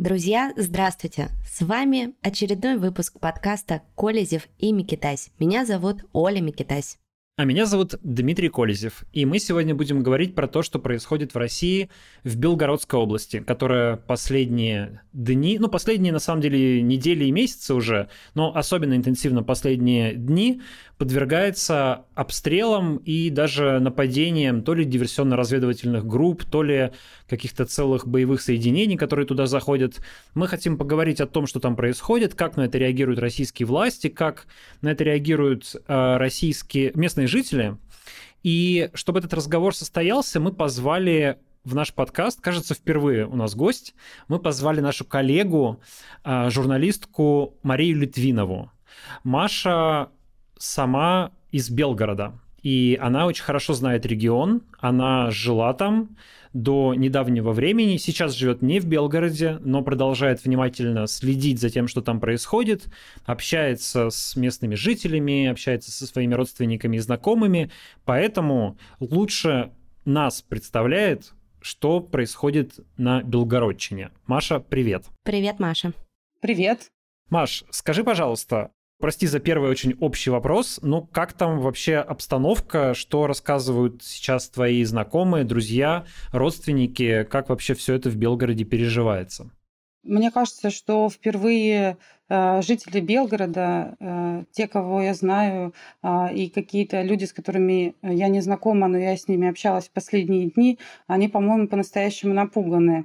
Друзья, здравствуйте! С вами очередной выпуск подкаста «Колезев и Микитась». Меня зовут Оля Микитась. А меня зовут Дмитрий Колезев, и мы сегодня будем говорить про то, что происходит в России, в Белгородской области, которая последние дни, ну, последние, на самом деле, недели и месяцы уже, но особенно интенсивно последние дни, подвергается обстрелам и даже нападениям то ли диверсионно-разведывательных групп, то ли каких-то целых боевых соединений, которые туда заходят. Мы хотим поговорить о том, что там происходит, как на это реагируют российские власти, как на это реагируют э, российские местные жители. И чтобы этот разговор состоялся, мы позвали в наш подкаст, кажется, впервые у нас гость, мы позвали нашу коллегу, э, журналистку Марию Литвинову. Маша сама из Белгорода. И она очень хорошо знает регион, она жила там до недавнего времени, сейчас живет не в Белгороде, но продолжает внимательно следить за тем, что там происходит, общается с местными жителями, общается со своими родственниками и знакомыми, поэтому лучше нас представляет, что происходит на Белгородчине. Маша, привет. Привет, Маша. Привет. Маш, скажи, пожалуйста, Прости за первый очень общий вопрос, но как там вообще обстановка, что рассказывают сейчас твои знакомые, друзья, родственники, как вообще все это в Белгороде переживается? Мне кажется, что впервые э, жители Белгорода, э, те, кого я знаю, э, и какие-то люди, с которыми я не знакома, но я с ними общалась в последние дни, они, по-моему, по-настоящему напуганы.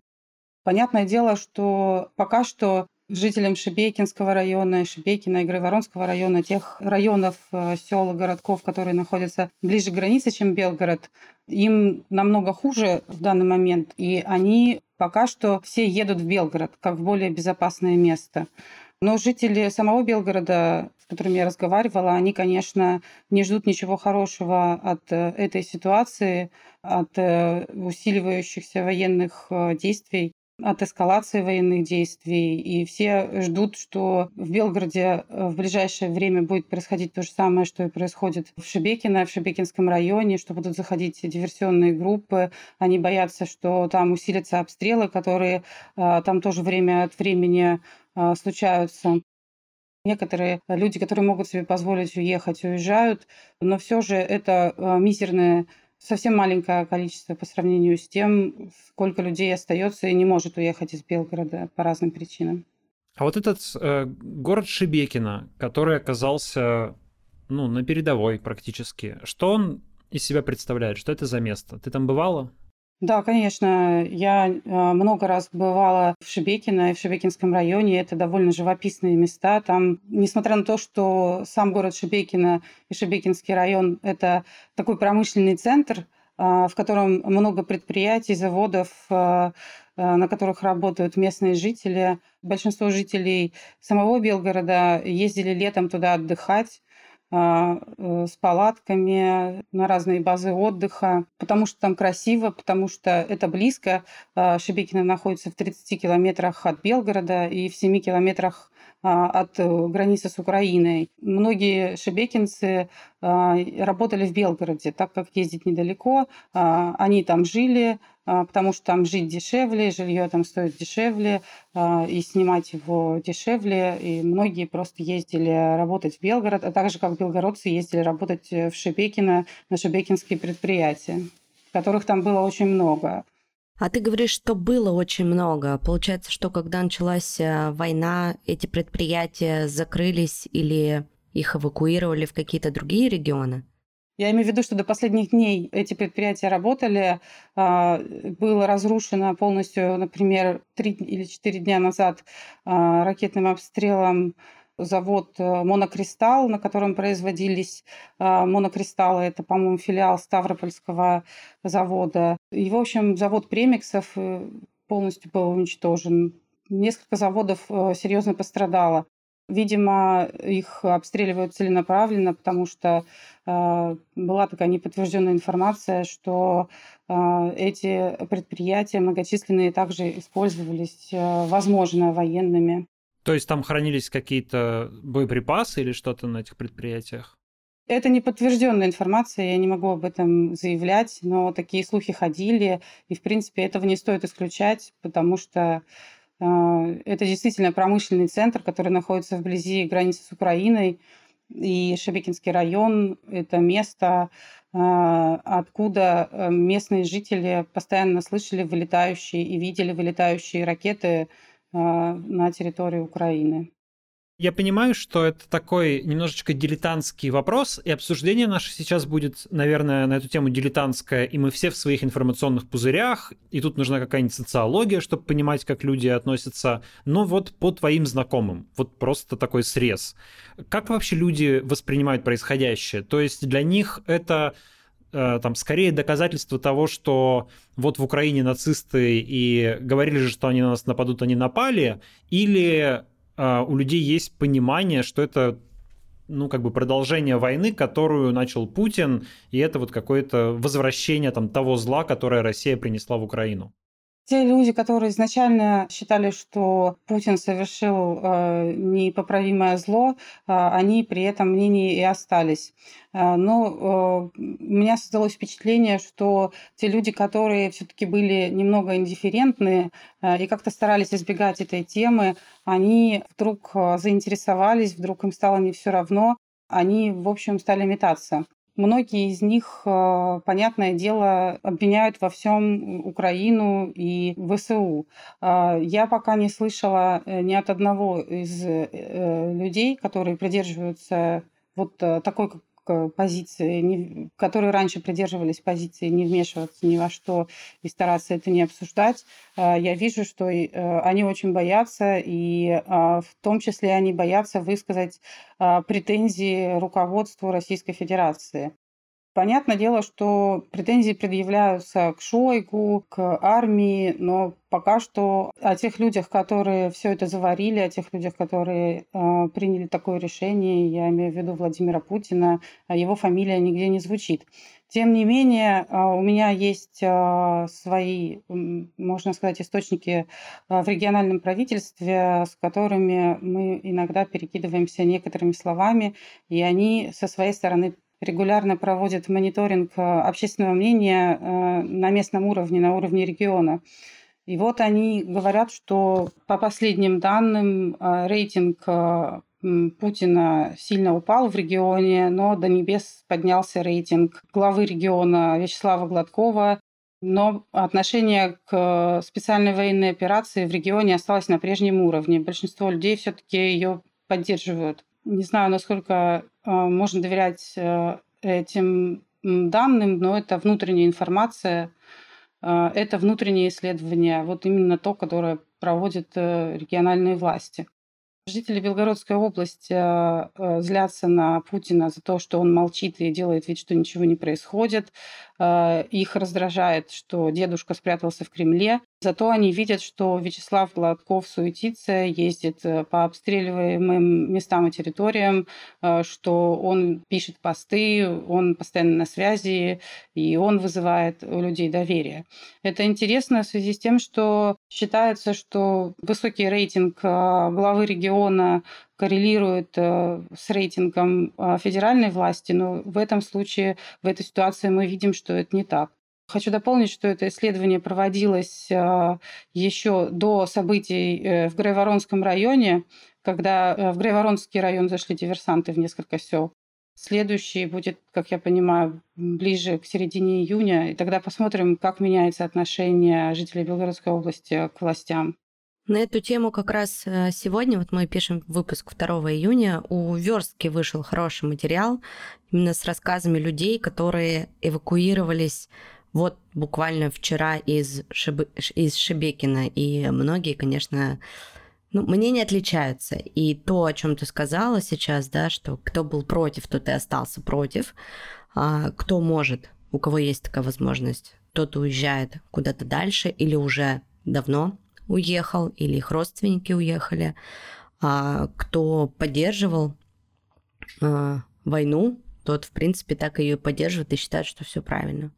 Понятное дело, что пока что жителям Шебекинского района, Шебекина и Грайворонского района, тех районов, э, сел и городков, которые находятся ближе к границе, чем Белгород, им намного хуже в данный момент, и они пока что все едут в Белгород, как в более безопасное место. Но жители самого Белгорода, с которыми я разговаривала, они, конечно, не ждут ничего хорошего от э, этой ситуации, от э, усиливающихся военных действий от эскалации военных действий, и все ждут, что в Белгороде э, в ближайшее время будет происходить то же самое, что и происходит в Шебекино, в Шебекинском районе, что будут заходить диверсионные группы. Они боятся, что там усилятся обстрелы, которые э, там тоже время от времени э, случаются. Некоторые люди, которые могут себе позволить уехать, уезжают, но все же это мизерное совсем маленькое количество по сравнению с тем, сколько людей остается и не может уехать из Белгорода по разным причинам. А вот этот э, город Шебекино, который оказался ну, на передовой практически, что он из себя представляет? Что это за место? Ты там бывала? Да, конечно. Я э, много раз бывала в Шебекино и в Шебекинском районе. Это довольно живописные места. Там, несмотря на то, что сам город Шебекино и Шебекинский район – это такой промышленный центр, э, в котором много предприятий, заводов, э, на которых работают местные жители. Большинство жителей самого Белгорода ездили летом туда отдыхать. А, э, с палатками на разные базы отдыха, потому что там красиво, потому что это близко. А, Шебекино находится в 30 километрах от Белгорода и в 7 километрах а, от э, границы с Украиной. Многие шебекинцы работали в Белгороде, так как ездить недалеко. Они там жили, потому что там жить дешевле, жилье там стоит дешевле, а, и снимать его дешевле. И многие просто ездили работать в Белгород, а также как белгородцы ездили работать в Шебекино на шебекинские предприятия, которых там было очень много. А ты говоришь, что было очень много. Получается, что когда началась э, война, эти предприятия закрылись или их эвакуировали в какие-то другие регионы? Я имею в виду, что до последних дней эти предприятия работали. А, было разрушено полностью, например, три или четыре дня назад а, ракетным обстрелом завод э, «Монокристалл», на котором производились а, монокристаллы. Это, по-моему, филиал Ставропольского завода. И, в общем, завод «Премиксов» э, полностью был уничтожен. Несколько заводов э, серьезно пострадало. Видимо, их обстреливают целенаправленно, потому что э, была такая неподтвержденная информация, что э, эти предприятия многочисленные также использовались, э, возможно, военными. То есть там хранились какие-то боеприпасы или что-то на этих предприятиях? Это не подтвержденная информация, я не могу об этом заявлять, но такие слухи ходили, и, в принципе, этого не стоит исключать, потому что Это действительно промышленный центр, который находится вблизи границы с Украиной. И Шебекинский район – это место, откуда местные жители постоянно слышали вылетающие и видели вылетающие ракеты на территории Украины. Я понимаю, что это такой немножечко дилетантский вопрос, и обсуждение наше сейчас будет, наверное, на эту тему дилетантское, и мы все в своих информационных пузырях, и тут нужна какая-нибудь социология, чтобы понимать, как люди относятся. Но вот по твоим знакомым, вот просто такой срез. Как вообще люди воспринимают происходящее? То есть для них это э, там скорее доказательство того, что вот в Украине нацисты и говорили же, что они на нас нападут, они напали, или а, у людей есть понимание, что это ну, как бы продолжение войны, которую начал Путин, и это вот какое-то возвращение там того зла, которое Россия принесла в Украину. Те люди, которые изначально считали, что Путин совершил э, непоправимое зло, э, они при этом мнении и остались. Э, но э, у меня создалось впечатление, что те люди, которые все-таки были немного индифферентны э, и как-то старались избегать этой темы, они вдруг э, заинтересовались, вдруг им стало не все равно, они, в общем, стали метаться. Многие из них, э, понятное дело, обвиняют во всем Украину и ВСУ. Э, я пока не слышала э, ни от одного из людей, которые придерживаются вот такой позиции, которые раньше придерживались позиции не вмешиваться ни во что и стараться это не обсуждать, я вижу, что они очень боятся, и в том числе они боятся высказать претензии руководству Российской Федерации. Понятное дело, что претензии предъявляются к Шойгу, к армии, но пока что о тех людях, которые все это заварили, о тех людях, которые э, приняли такое решение, я имею в виду Владимира Путина, а его фамилия нигде не звучит. Тем не менее, э, у меня есть э, свои, можно сказать, источники э, в региональном правительстве, с которыми мы иногда перекидываемся некоторыми словами, и они со своей стороны регулярно проводит мониторинг э, общественного мнения э, на местном уровне, на уровне региона. И вот они говорят, что по последним данным э, рейтинг Путина сильно упал в регионе, но до небес поднялся рейтинг главы региона Вячеслава Гладкова, но отношение к специальной военной операции в регионе осталось на прежнем уровне. Большинство людей все-таки ее поддерживают. Не знаю, насколько можно доверять э, этим данным, но это внутренняя информация, э, это внутреннее исследование, вот именно то, которое проводят региональные власти. Жители Белгородской области злятся на Путина за то, что он молчит и делает вид, что ничего не происходит. Их раздражает, что дедушка спрятался в Кремле. Зато они видят, что Вячеслав Гладков суетится, ездит э, по обстреливаемым местам и территориям, э, что он пишет посты, он постоянно на связи, и он вызывает у людей доверие. Это интересно в связи с тем, что считается, что высокий рейтинг э, главы региона коррелирует с рейтингом федеральной власти, но в этом случае, в этой ситуации мы видим, что это не так. Хочу дополнить, что это исследование проводилось а, еще до событий э, в Грейворонском районе, когда э, в Грейворонский район зашли диверсанты в несколько сел. Следующий будет, как я понимаю, ближе к середине июня, и тогда посмотрим, как меняется отношение жителей Белгородской области к властям. На эту тему как раз э, сегодня, вот мы пишем выпуск 2 июня, у Верстки вышел хороший материал именно с рассказами людей, которые эвакуировались вот буквально вчера из, Шиб... из Шебекина, и многие, конечно, ну, мнения отличаются. И то, о чем ты сказала сейчас, да, что кто был против, тот и остался против. А кто может, у кого есть такая возможность, тот уезжает куда-то дальше или уже давно уехал, или их родственники уехали. А кто поддерживал а, войну, тот, в принципе, так ее поддерживает и считает, что все правильно.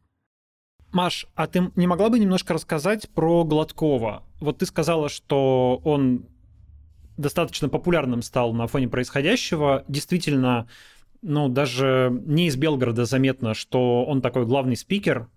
Маш, а ты не могла бы немножко рассказать про Гладкова? Вот ты сказала, что он достаточно популярным стал на фоне происходящего. Действительно, ну, даже не из Белгорода заметно, что он такой главный спикер.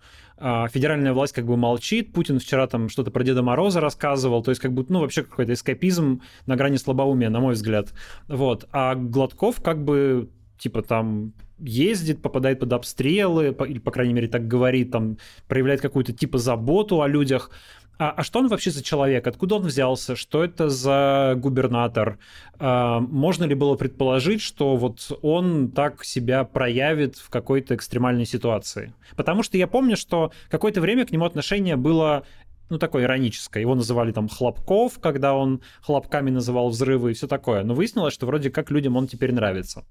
А, федеральная власть как бы молчит, Путин вчера там что-то про Деда Мороза рассказывал, то есть как будто, ну, вообще какой-то эскапизм на грани слабоумия, на мой взгляд. Вот. А Гладков как бы типа там ездит, попадает под обстрелы, или, по крайней мере, так говорит, там, проявляет какую-то типа заботу о людях. А, а что он вообще за человек? Откуда он взялся? Что это за губернатор? А, можно ли было предположить, что вот он так себя проявит в какой-то экстремальной ситуации? Потому что я помню, что какое-то время к нему отношение было ну, такое ироническое. Его называли там Хлопков, когда он хлопками называл взрывы и все такое. Но выяснилось, что вроде как людям он теперь нравится.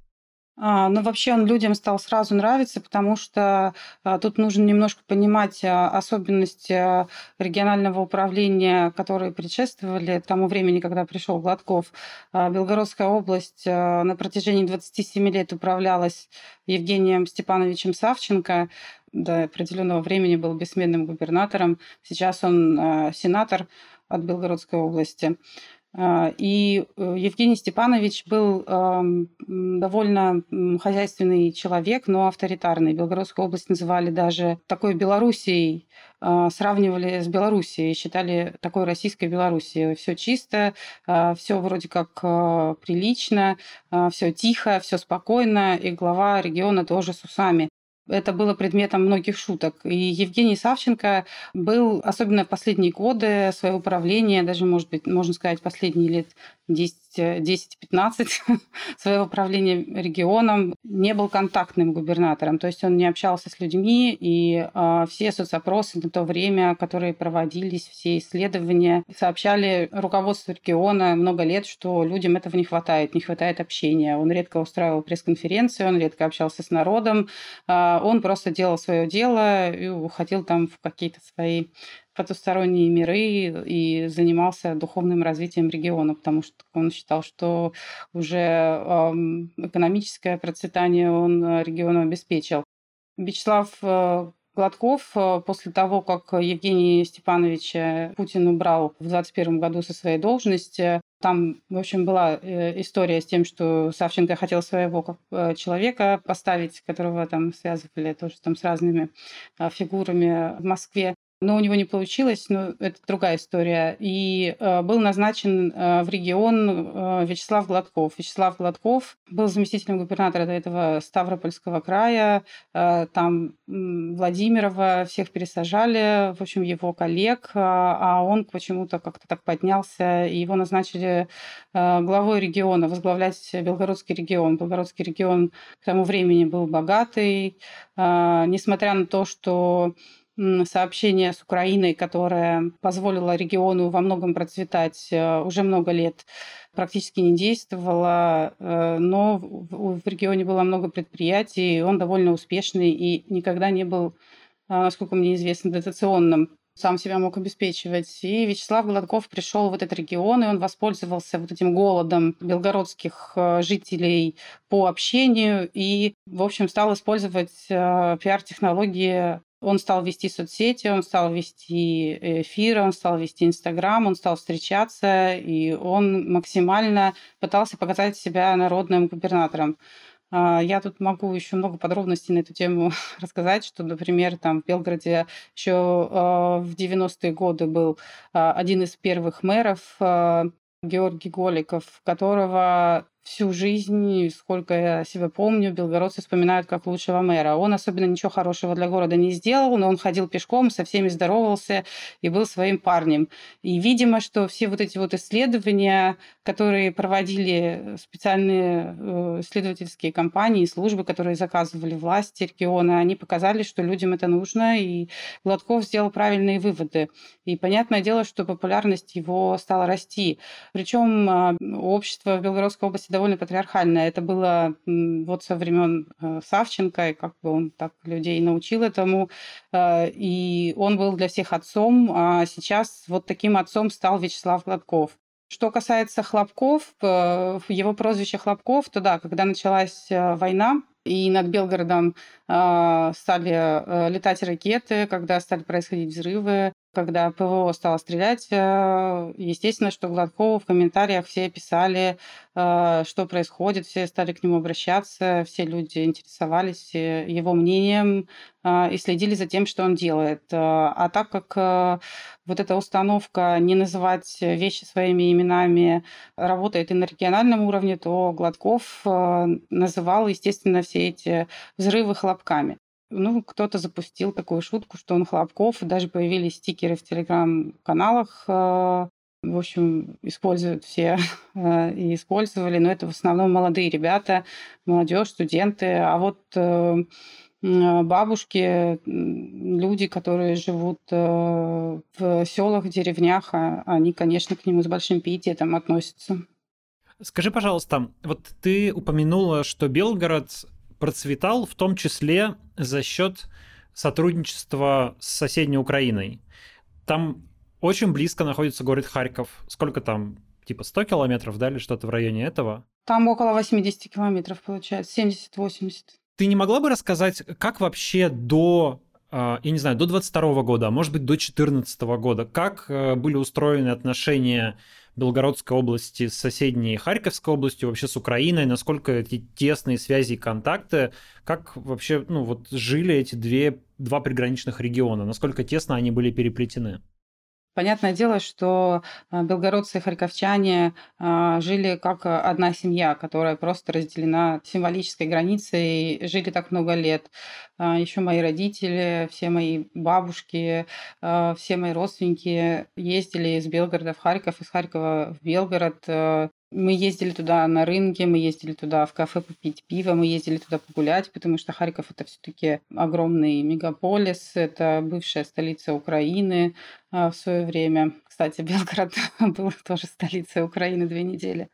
А, ну, вообще он людям стал сразу нравиться, потому что а, тут нужно немножко понимать а, особенности регионального управления, которые предшествовали тому времени, когда пришел Гладков. Белгородская область на протяжении 27 лет управлялась Евгением Степановичем Савченко. До определенного времени был бессменным губернатором. Сейчас он сенатор от Белгородской области. А, и э, Евгений Степанович был довольно хозяйственный человек, но авторитарный. Белгородскую область называли даже такой Белоруссией, а, сравнивали с Белоруссией, считали такой российской Белоруссией. Все чисто, а, все вроде как прилично, все тихо, все спокойно, и глава региона тоже с усами это было предметом многих шуток. И Евгений Савченко был, особенно в последние годы своего правления, даже, может быть, можно сказать, последние лет 10-15 своего правления регионом, не был контактным губернатором. То есть он не общался с людьми, и э, все соцопросы на то время, которые проводились, все исследования, сообщали руководству региона много лет, что людям этого не хватает, не хватает общения. Он редко устраивал пресс-конференции, он редко общался с народом, э, он просто делал свое дело и уходил там в какие-то свои потусторонние миры и занимался духовным развитием региона, потому что он считал, что уже экономическое процветание он э, региону обеспечил. Вячеслав э, Гладков э, после того, как Евгений Степанович Путин убрал в 2021 году со своей должности, там, в общем, была история с тем, что Савченко хотел своего как человека поставить, которого там связывали тоже там с разными фигурами в Москве но у него не получилось, но это другая история. И э, был назначен э, в регион э, Вячеслав Гладков. Вячеслав Гладков был заместителем губернатора до этого Ставропольского края. Там Владимирова всех пересажали, в общем, его коллег, а он почему-то как-то так поднялся, и его назначили главой региона, возглавлять Белгородский регион. Белгородский регион к тому времени был богатый, несмотря на то, что сообщение с Украиной, которое позволило региону во многом процветать э, уже много лет, практически не действовало, э, но в регионе было много предприятий, он довольно успешный и никогда не был, э, насколько мне известно, дотационным сам себя мог обеспечивать. И Вячеслав Гладков пришел в этот регион, и он воспользовался вот этим голодом белгородских жителей по общению и, в общем, стал использовать пиар-технологии он стал вести соцсети, он стал вести эфиры, он стал вести Инстаграм, он стал встречаться, и он максимально пытался показать себя народным губернатором. А, я тут могу еще много подробностей на эту тему рассказать, что, например, там в Белгороде еще а, в 90-е годы был а, один из первых мэров Георгий Голиков, которого всю жизнь, сколько я себя помню, белгородцы вспоминают как лучшего мэра. Он особенно ничего хорошего для города не сделал, но он ходил пешком, со всеми здоровался и был своим парнем. И, видимо, что все вот эти вот исследования, которые проводили специальные э, исследовательские компании, службы, которые заказывали власти региона, они показали, что людям это нужно, и Гладков сделал правильные выводы. И понятное дело, что популярность его стала расти. Причем а, общество в Белгородской области довольно патриархальное. Это было вот со времен э, Савченко, и как бы он так людей научил этому. Э, и он был для всех отцом, а сейчас вот таким отцом стал Вячеслав Гладков. Что касается Хлопков, э, его прозвище Хлопков, то да, когда началась война, И над Белгородом э, стали э, летать ракеты, когда стали происходить взрывы, когда ПВО стало стрелять, э, естественно, что Гладкову в комментариях все писали, э, что происходит, все стали к нему обращаться, все люди интересовались его мнением и следили за тем, что он делает. А так как вот эта установка не называть вещи своими именами работает и на региональном уровне, то Гладков называл, естественно, все эти взрывы хлопками. Ну, кто-то запустил такую шутку, что он Хлопков, даже появились стикеры в телеграм-каналах. Э, в общем, используют все э, и использовали, но это в основном молодые ребята, молодежь, студенты. А вот э, бабушки, люди, которые живут в селах, деревнях, а, они, конечно, к нему с большим пиететом относятся. Скажи, пожалуйста, вот ты упомянула, что Белгород процветал в том числе за счет сотрудничества с соседней Украиной. Там очень близко находится город Харьков. Сколько там? Типа 100 километров, да, или что-то в районе этого? Там около 80 километров получается, 70-80. Ты не могла бы рассказать, как вообще до а, я не знаю, до 22 года, а может быть до 14 года, как э, были устроены отношения Белгородской области с соседней Харьковской областью, вообще с Украиной, насколько эти тесные связи и контакты, как вообще ну, вот жили эти две, два приграничных региона, насколько тесно они были переплетены? Понятное дело, что а, белгородцы и харьковчане а, жили как одна семья, которая просто разделена символической границей, жили так много лет. А, Еще мои родители, все мои бабушки, все мои родственники ездили из Белгорода в Харьков, из Харькова в Белгород мы ездили туда на рынке, мы ездили туда в кафе попить пиво, мы ездили туда погулять, потому что Харьков это все-таки огромный мегаполис, это бывшая столица Украины а, в свое время. Кстати, Белгород был тоже столицей Украины две недели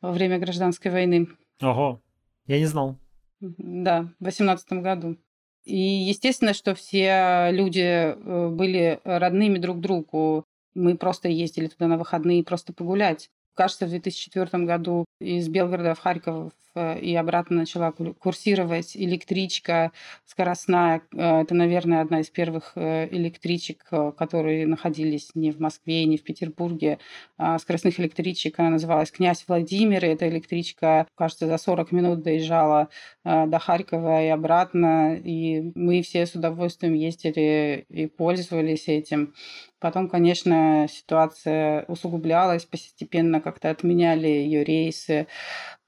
во время гражданской войны. Ого, я не знал. Да, в восемнадцатом году. И естественно, что все люди э, были родными друг другу. Мы просто ездили туда на выходные просто погулять. Кажется, в 2004 году из Белгорода в Харьков и обратно начала курсировать электричка скоростная. Э, это, наверное, одна из первых э, электричек, которые находились не в Москве, не в Петербурге. А скоростных электричек она называлась «Князь Владимир». И эта электричка, кажется, за 40 минут доезжала до Харькова и обратно. И мы все с удовольствием ездили и пользовались этим. Потом, конечно, ситуация усугублялась, постепенно как-то отменяли ее рейсы.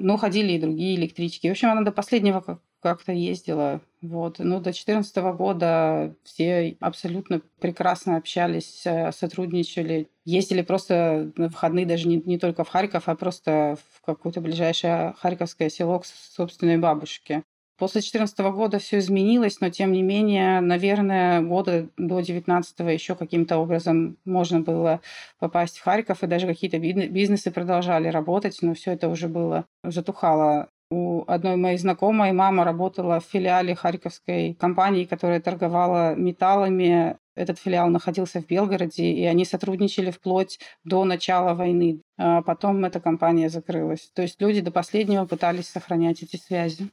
Ну, ходили и другие электрички. В общем, она до последнего как-то ездила. Вот. Ну, до 2014 года все абсолютно прекрасно общались, э, сотрудничали. Ездили просто на выходные даже не, не только в Харьков, а просто в какое-то ближайшее харьковское село к собственной бабушке. После 2014 года все изменилось, но тем не менее, наверное, года до 2019 еще каким-то образом можно было попасть в Харьков, и даже какие-то бизнесы продолжали работать, но все это уже было затухало. У одной моей знакомой мама работала в филиале харьковской компании, которая торговала металлами. Этот филиал находился в Белгороде, и они сотрудничали вплоть до начала войны. А потом эта компания закрылась. То есть люди до последнего пытались сохранять эти связи.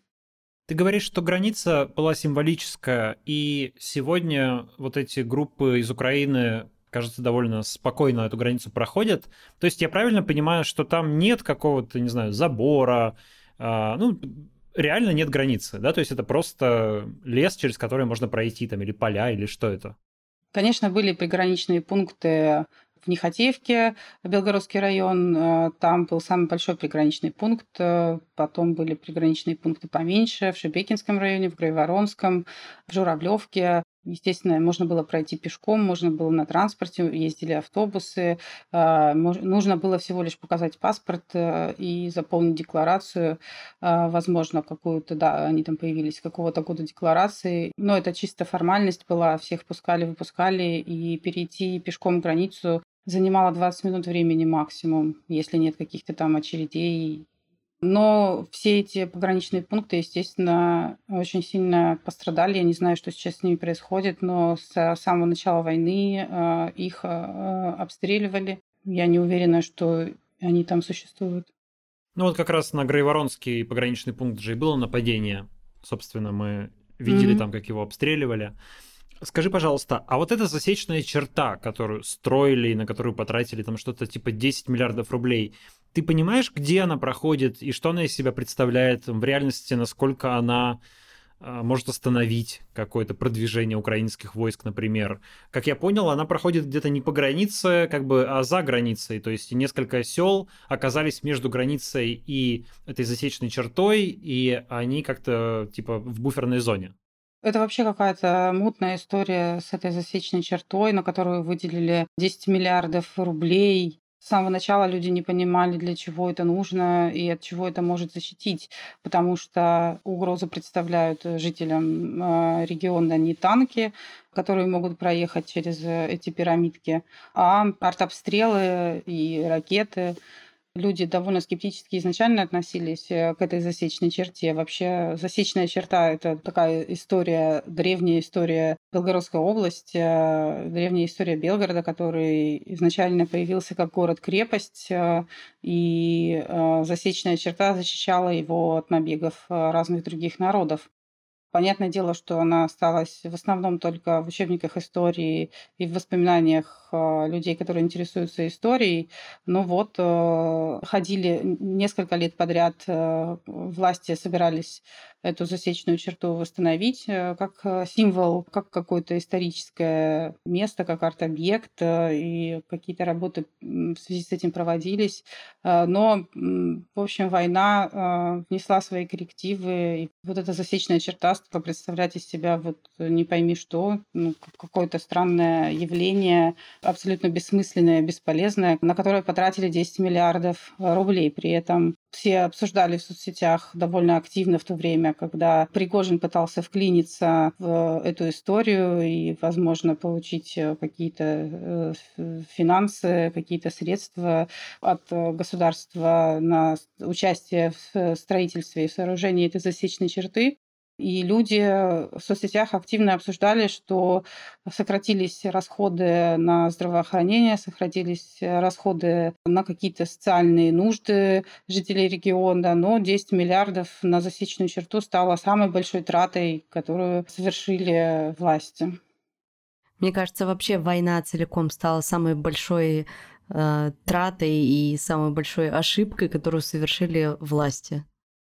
Ты говоришь, что граница была символическая, и сегодня вот эти группы из Украины, кажется, довольно спокойно эту границу проходят. То есть я правильно понимаю, что там нет какого-то, не знаю, забора, а, ну, реально нет границы, да? То есть это просто лес, через который можно пройти, там, или поля, или что это? Конечно, были приграничные пункты в Нехотеевке, Белгородский район, э, там был самый большой приграничный пункт, э, потом были приграничные пункты поменьше в Шебекинском районе, в Грейворонском, в Журавлевке. Естественно, можно было пройти пешком, можно было на транспорте, ездили автобусы. Э, нужно было всего лишь показать паспорт и заполнить декларацию, возможно, какую-то, да, они там появились какого-то года декларации, но это чисто формальность была, всех пускали, выпускали, и перейти пешком границу занимало 20 минут времени максимум, если нет каких-то там очередей. Но все эти пограничные пункты, естественно, очень сильно пострадали. Я не знаю, что сейчас с ними происходит, но с самого начала войны э, их э, обстреливали. Я не уверена, что они там существуют. Ну вот как раз на Грейворонский пограничный пункт же и было нападение. собственно, мы видели mm-hmm. там, как его обстреливали. Скажи, пожалуйста, а вот эта засечная черта, которую строили, на которую потратили там что-то типа 10 миллиардов рублей, ты понимаешь, где она проходит и что она из себя представляет в реальности, насколько она а, может остановить какое-то продвижение украинских войск, например. Как я понял, она проходит где-то не по границе, как бы, а за границей. То есть несколько сел оказались между границей и этой засечной чертой, и они как-то типа в буферной зоне. Это вообще какая-то мутная история с этой засечной чертой, на которую выделили 10 миллиардов рублей. С самого начала люди не понимали, для чего это нужно и от чего это может защитить, потому что угрозу представляют жителям э, региона не танки, которые могут проехать через эти пирамидки, а артобстрелы и ракеты люди довольно скептически изначально относились э, к этой засечной черте. Вообще засечная черта — это такая история, древняя история Белгородской области, э, древняя история Белгорода, который изначально появился как город-крепость, э, и засечная черта защищала его от набегов разных других народов. Понятное дело, что она осталась в основном только в учебниках истории и в воспоминаниях а, людей, которые интересуются историей. Но вот э, ходили несколько лет подряд, э, власти собирались эту засечную черту восстановить э, как символ, как какое-то историческое место, как арт-объект, и какие-то работы в связи с этим проводились. Но, в общем, война внесла свои коррективы, и вот эта засечная черта стала представлять из себя вот не пойми что, ну, какое-то странное явление, абсолютно бессмысленное, бесполезное, на которое потратили 10 миллиардов рублей. При этом все обсуждали в соцсетях довольно активно в то время, когда Пригожин пытался вклиниться в эту историю и, возможно, получить какие-то э, финансы, какие-то средства от государства на участие в строительстве и сооружении этой засечной черты. И люди в соцсетях активно обсуждали, что сократились расходы на здравоохранение, сократились расходы на какие-то социальные нужды жителей региона, но 10 миллиардов на засечную черту стало самой большой тратой, которую совершили власти. Мне кажется, вообще война целиком стала самой большой э, тратой и самой большой ошибкой, которую совершили власти.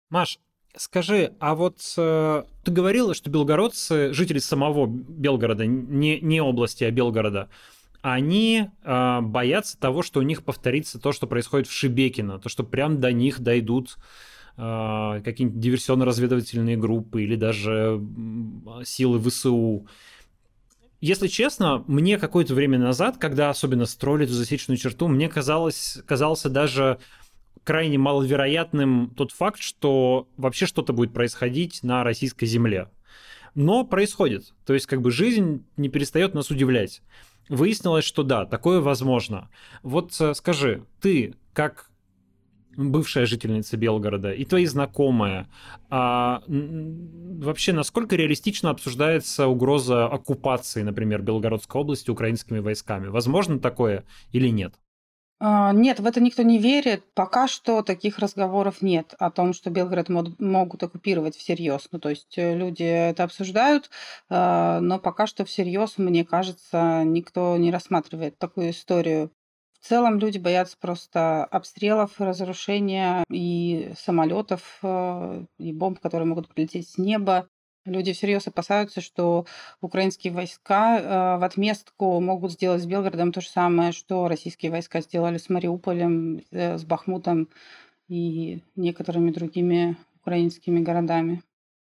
Маш, Скажи, а вот э, ты говорила, что белгородцы, жители самого Белгорода, не, не области, а Белгорода, они э, боятся того, что у них повторится то, что происходит в Шибекино, то, что прям до них дойдут э, какие-нибудь диверсионно-разведывательные группы или даже силы ВСУ. Если честно, мне какое-то время назад, когда особенно строили эту засечную черту, мне казалось, казался даже крайне маловероятным тот факт, что вообще что-то будет происходить на российской земле. Но происходит. То есть как бы жизнь не перестает нас удивлять. Выяснилось, что да, такое возможно. Вот э, скажи, ты как бывшая жительница Белгорода и твои знакомые, а, вообще насколько реалистично обсуждается угроза оккупации, например, Белгородской области украинскими войсками? Возможно такое или нет? А, нет, в это никто не верит. Пока что таких разговоров нет о том, что Белгород могут оккупировать всерьез. Ну, то есть э, люди это обсуждают, а, но пока что всерьез, мне кажется, никто не рассматривает такую историю. В целом люди боятся просто обстрелов, разрушения и самолетов, э, и бомб, которые могут прилететь с неба. Люди всерьез опасаются, что украинские войска э, в отместку могут сделать с Белгородом то же самое, что российские войска сделали с Мариуполем, э, с Бахмутом и некоторыми другими украинскими городами.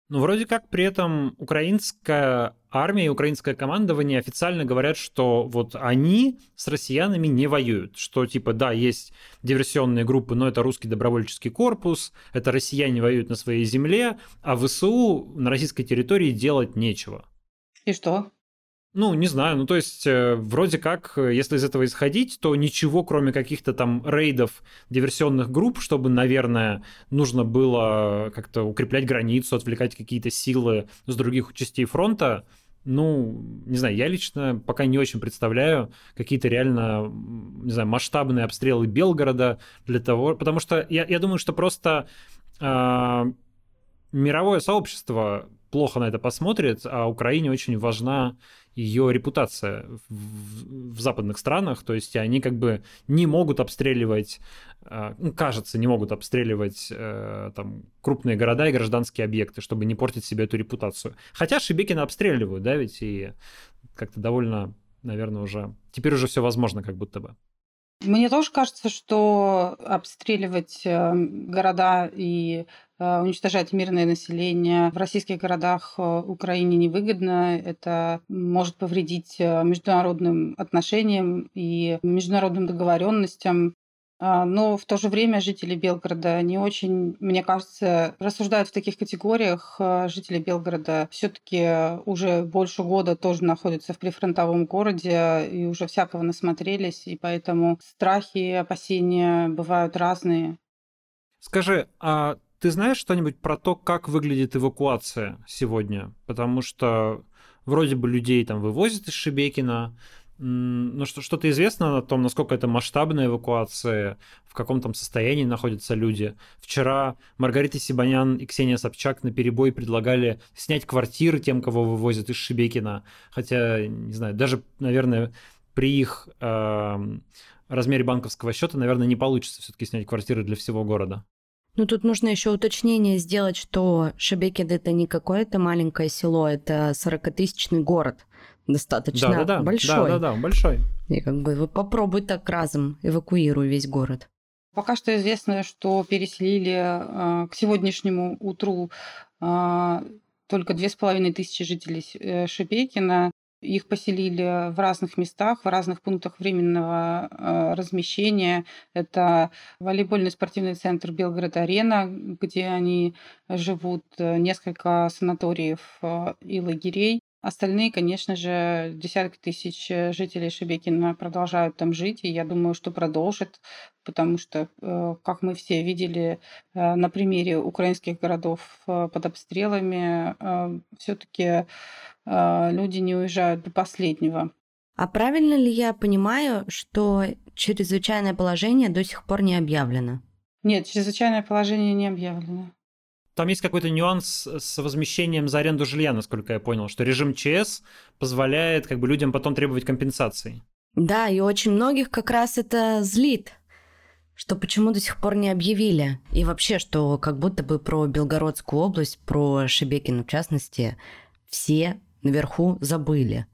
Ну, вроде как при этом украинская армия и украинское командование официально говорят, что вот они с россиянами не воюют. Что типа, да, есть диверсионные группы, но это русский добровольческий корпус, это россияне воюют на своей земле, а ВСУ на российской территории делать нечего. И что? Ну, не знаю, ну то есть э, вроде как, э, если из этого исходить, то ничего, кроме каких-то там рейдов диверсионных групп, чтобы, наверное, нужно было как-то укреплять границу, отвлекать какие-то силы с других частей фронта, ну, не знаю, я лично пока не очень представляю какие-то реально, не знаю, масштабные обстрелы Белгорода для того, потому что я, я думаю, что просто э, мировое сообщество плохо на это посмотрит, а Украине очень важна ее репутация в, в западных странах, то есть они как бы не могут обстреливать, э, ну, кажется, не могут обстреливать э, там крупные города и гражданские объекты, чтобы не портить себе эту репутацию. Хотя Шебекина обстреливают, да, ведь и как-то довольно, наверное, уже теперь уже все возможно, как будто бы. Мне тоже кажется, что обстреливать э, города и э, уничтожать мирное население в российских городах э, Украине невыгодно. Это может повредить международным отношениям и международным договоренностям. А, но в то же время жители Белгорода не очень, мне кажется, рассуждают в таких категориях. А, жители Белгорода все-таки уже больше года тоже находятся в прифронтовом городе и уже всякого насмотрелись, и поэтому страхи и опасения бывают разные. Скажи, а ты знаешь что-нибудь про то, как выглядит эвакуация сегодня? Потому что вроде бы людей там вывозят из Шебекина, ну, что, что-то известно о том, насколько это масштабная эвакуация, в каком там состоянии находятся люди. Вчера Маргарита Сибанян и Ксения Собчак на перебой предлагали снять квартиры тем, кого вывозят из Шебекина. Хотя, не знаю, даже, наверное, при их э, размере банковского счета, наверное, не получится все-таки снять квартиры для всего города. Ну, тут нужно еще уточнение сделать, что Шебекин это не какое-то маленькое село, это 40-тысячный город достаточно да, да, да. большой. Да, да, да, большой. И как бы вы попробуй так разом эвакуируй весь город. Пока что известно, что переселили э, к сегодняшнему утру э, только две с половиной тысячи жителей э, Шебекина. Их поселили в разных местах, в разных пунктах временного э, размещения. Это волейбольный спортивный центр Белгород-Арена, где они живут, несколько санаториев э, и лагерей. Остальные, конечно же, десятки тысяч э, жителей Шебекина продолжают там жить, и я думаю, что продолжат, потому что, э, как мы все видели э, на примере украинских городов под обстрелами, все-таки люди не уезжают до последнего. А правильно ли я понимаю, что чрезвычайное положение до сих пор не объявлено? Нет, чрезвычайное положение не объявлено. Там есть какой-то нюанс с возмещением за аренду жилья, насколько я понял, что режим ЧС позволяет как бы людям потом требовать компенсации. Да, и очень многих как раз это злит, что почему до сих пор не объявили. И вообще, что как будто бы про Белгородскую область, про Шебекин в частности, все наверху забыли.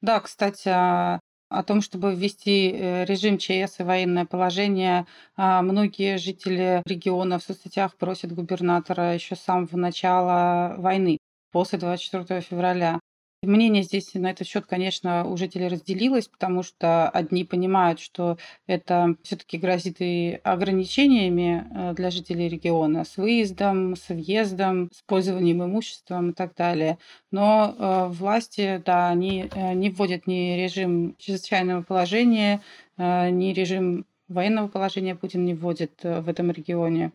Да, кстати, а о том, чтобы ввести э, режим ЧС и военное положение. А, многие жители региона в соцсетях просят губернатора еще с самого начала войны, после 24 февраля. Мнение здесь на этот счет, конечно, у жителей разделилось, потому что одни понимают, что это все-таки грозит и ограничениями э, для жителей региона с выездом, с въездом, с пользованием имуществом и так далее. Но э, власти, да, они э, не вводят ни режим чрезвычайного положения, ни режим военного положения Путин не вводит в этом регионе.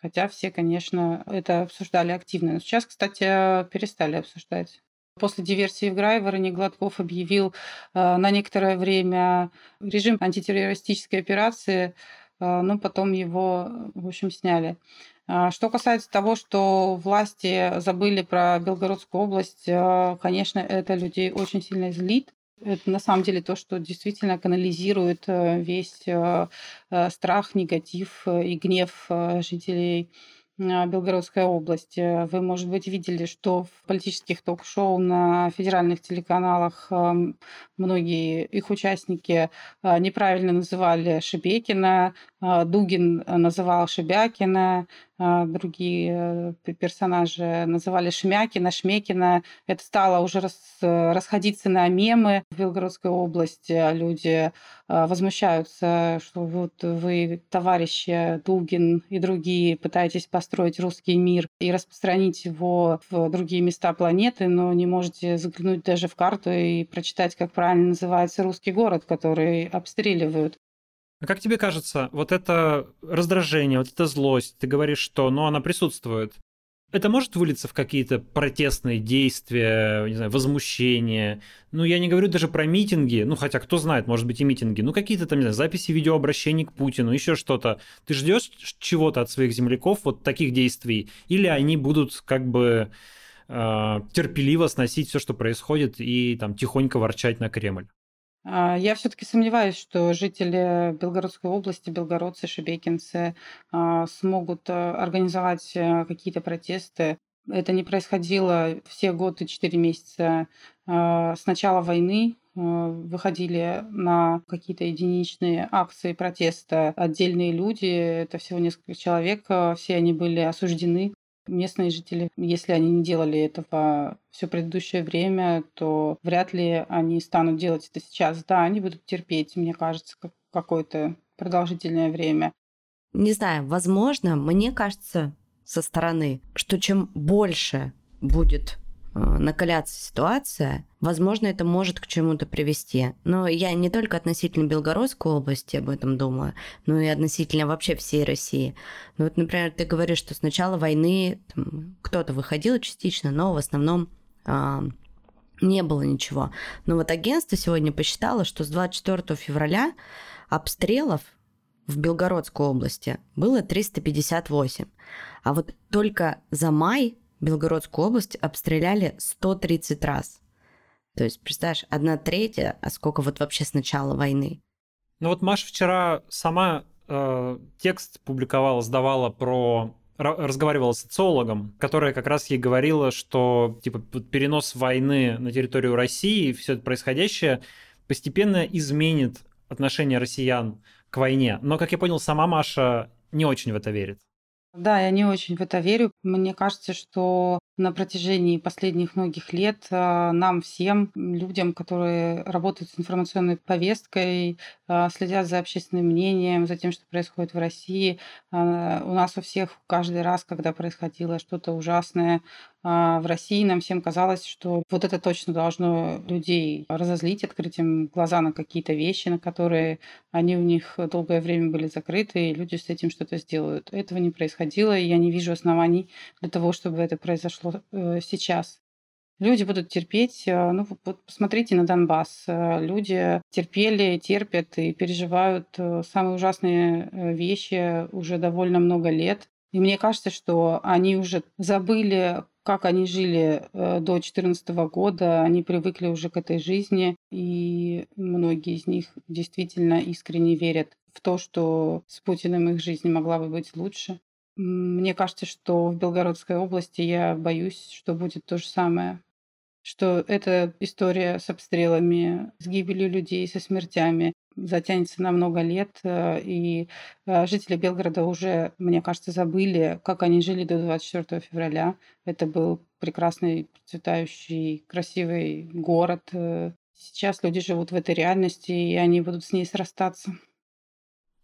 Хотя все, конечно, это обсуждали активно. Но сейчас, кстати, перестали обсуждать. После диверсии в Грайвороне Гладков объявил э, на некоторое время режим антитеррористической операции, э, но потом его, в общем, сняли. А, что касается того, что власти забыли про Белгородскую область, э, конечно, это людей очень сильно злит. Это на самом деле то, что действительно канализирует весь страх, негатив и гнев жителей Белгородской области. Вы, может быть, видели, что в политических ток-шоу на федеральных телеканалах многие их участники а, неправильно называли Шебекина, а, Дугин называл Шебякина, другие э, персонажи называли Шмякина, Шмекина. Это стало уже рас, расходиться на мемы в Белгородской области. Люди возмущаются, что вот вы, товарищи Дугин и другие, пытаетесь построить русский мир и распространить его в другие места планеты, но не можете заглянуть даже в карту и прочитать, как правильно называется русский город, который обстреливают. А как тебе кажется, вот это раздражение, вот эта злость, ты говоришь, что ну, она присутствует, это может вылиться в какие-то протестные действия, не знаю, возмущения. Ну, я не говорю даже про митинги, ну, хотя кто знает, может быть и митинги, ну, какие-то там, не знаю, записи видеообращений к Путину, еще что-то. Ты ждешь чего-то от своих земляков, вот таких действий, или они будут как бы э, терпеливо сносить все, что происходит, и там тихонько ворчать на Кремль? А, я все-таки сомневаюсь, что жители Белгородской области, белгородцы, шебекинцы а, смогут а, организовать какие-то протесты. Это не происходило все годы, четыре месяца с начала войны. Выходили на какие-то единичные акции протеста отдельные люди, это всего несколько человек, все они были осуждены местные жители, если они не делали этого все предыдущее время, то вряд ли они станут делать это сейчас. Да, они будут терпеть, мне кажется, какое-то продолжительное время. Не знаю, возможно, мне кажется со стороны, что чем больше будет накаляться ситуация, возможно, это может к чему-то привести. Но я не только относительно Белгородской области об этом думаю, но и относительно вообще всей России. Ну вот, например, ты говоришь, что с начала войны кто-то выходил частично, но в основном а, не было ничего. Но вот агентство сегодня посчитало, что с 24 февраля обстрелов в Белгородской области было 358. А вот только за май Белгородскую область обстреляли 130 раз. То есть, представляешь, одна третья, а сколько вот вообще с начала войны? Ну вот Маша вчера сама э, текст публиковала, сдавала про разговаривала с социологом, которая как раз ей говорила, что типа перенос войны на территорию России, все это происходящее постепенно изменит отношение россиян к войне. Но, как я понял, сама Маша не очень в это верит. Да, я не очень в это верю. Мне кажется, что на протяжении последних многих лет а, нам всем, людям, которые работают с информационной повесткой, а, следят за общественным мнением, за тем, что происходит в России, а, у нас у всех каждый раз, когда происходило что-то ужасное в России, нам всем казалось, что вот это точно должно людей разозлить, открыть им глаза на какие-то вещи, на которые они у них долгое время были закрыты, и люди с этим что-то сделают. Этого не происходило, и я не вижу оснований для того, чтобы это произошло Э, сейчас. Люди будут терпеть. Э, ну, вот посмотрите на Донбасс. Э, люди терпели, терпят и переживают самые ужасные вещи уже довольно много лет. И мне кажется, что они уже забыли, как они жили до 2014 года, они привыкли уже к этой жизни, и многие из них действительно искренне верят в то, что с Путиным их жизнь могла бы быть лучше. Мне кажется, что в Белгородской области я боюсь, что будет то же самое. Что эта история с обстрелами, с гибелью людей, со смертями затянется на много лет. Э, и э, жители Белгорода уже, мне кажется, забыли, как они жили до 24 февраля. Это был прекрасный, процветающий, красивый город. Э, сейчас люди живут в этой реальности, и они будут с ней срастаться.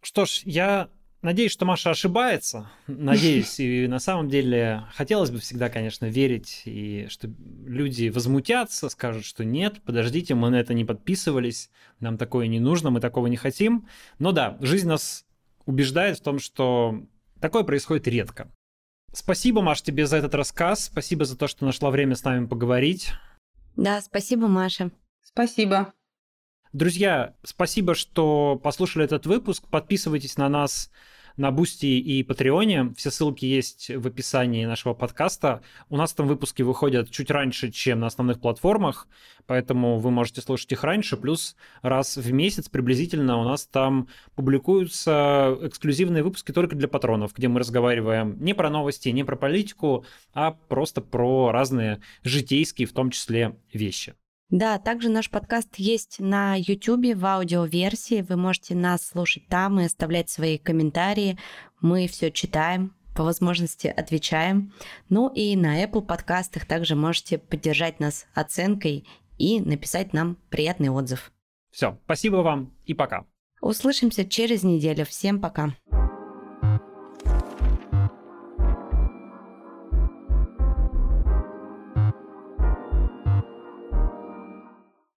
Что ж, я Надеюсь, что Маша ошибается. Надеюсь. И на самом деле хотелось бы всегда, конечно, верить, и что люди возмутятся, скажут, что нет, подождите, мы на это не подписывались, нам такое не нужно, мы такого не хотим. Но да, жизнь нас убеждает в том, что такое происходит редко. Спасибо, Маш, тебе за этот рассказ. Спасибо за то, что нашла время с нами поговорить. Да, спасибо, Маша. Спасибо. Друзья, спасибо, что послушали этот выпуск. Подписывайтесь на нас на Бусти и Патреоне. Все ссылки есть в описании нашего подкаста. У нас там выпуски выходят чуть раньше, чем на основных платформах, поэтому вы можете слушать их раньше. Плюс раз в месяц приблизительно у нас там публикуются эксклюзивные выпуски только для патронов, где мы разговариваем не про новости, не про политику, а просто про разные житейские, в том числе, вещи. Да, также наш подкаст есть на YouTube в аудиоверсии. Вы можете нас слушать там и оставлять свои комментарии. Мы все читаем, по возможности отвечаем. Ну и на Apple подкастах также можете поддержать нас оценкой и написать нам приятный отзыв. Все, спасибо вам и пока. Услышимся через неделю. Всем пока.